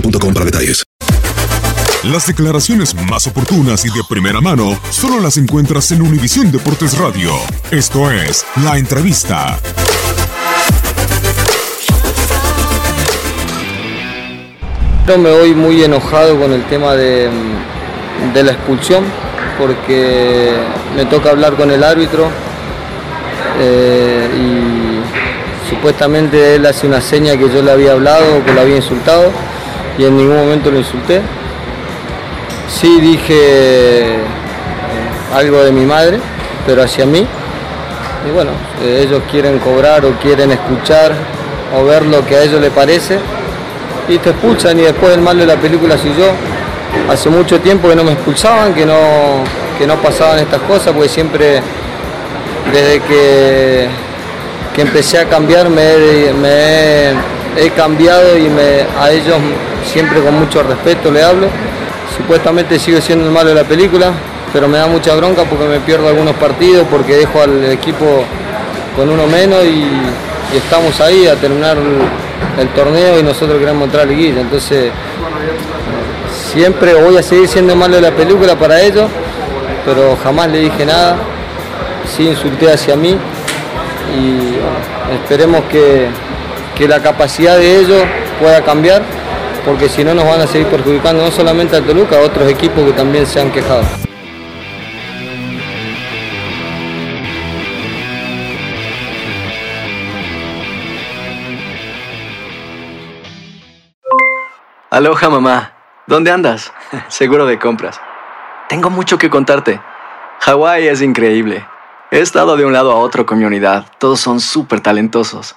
boostmobile.com para detalles. Las declaraciones más oportunas y de primera mano solo las encuentras en Univisión Deportes Radio. Esto es La Entrevista. Yo me voy muy enojado con el tema de, de la expulsión porque me toca hablar con el árbitro eh, y supuestamente él hace una seña que yo le había hablado, que lo había insultado y en ningún momento lo insulté. Sí dije eh, algo de mi madre, pero hacia mí. Y bueno, eh, ellos quieren cobrar o quieren escuchar o ver lo que a ellos les parece y te expulsan y después el malo de la película soy yo. Hace mucho tiempo que no me expulsaban, que no, que no pasaban estas cosas, porque siempre desde que, que empecé a cambiar me, he- he cambiado y me, a ellos siempre con mucho respeto le hablo. Supuestamente sigo siendo el malo de la película, pero me da mucha bronca porque me pierdo algunos partidos, porque dejo al equipo con uno menos y, estamos ahí a terminar el, torneo y nosotros queremos entrar a la liguilla. Entonces, siempre voy a seguir siendo malo de la película para ellos, pero jamás le dije nada, sí insulté hacia mí y esperemos que, que la capacidad de ellos pueda cambiar, porque si no nos van a seguir perjudicando no solamente a Toluca, a otros equipos que también se han quejado. Aloha mamá, ¿dónde andas? Seguro de compras. Tengo mucho que contarte. Hawái es increíble. He estado de un lado a otro con mi unidad. Todos son súper talentosos.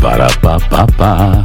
Ba-da-ba-ba-ba.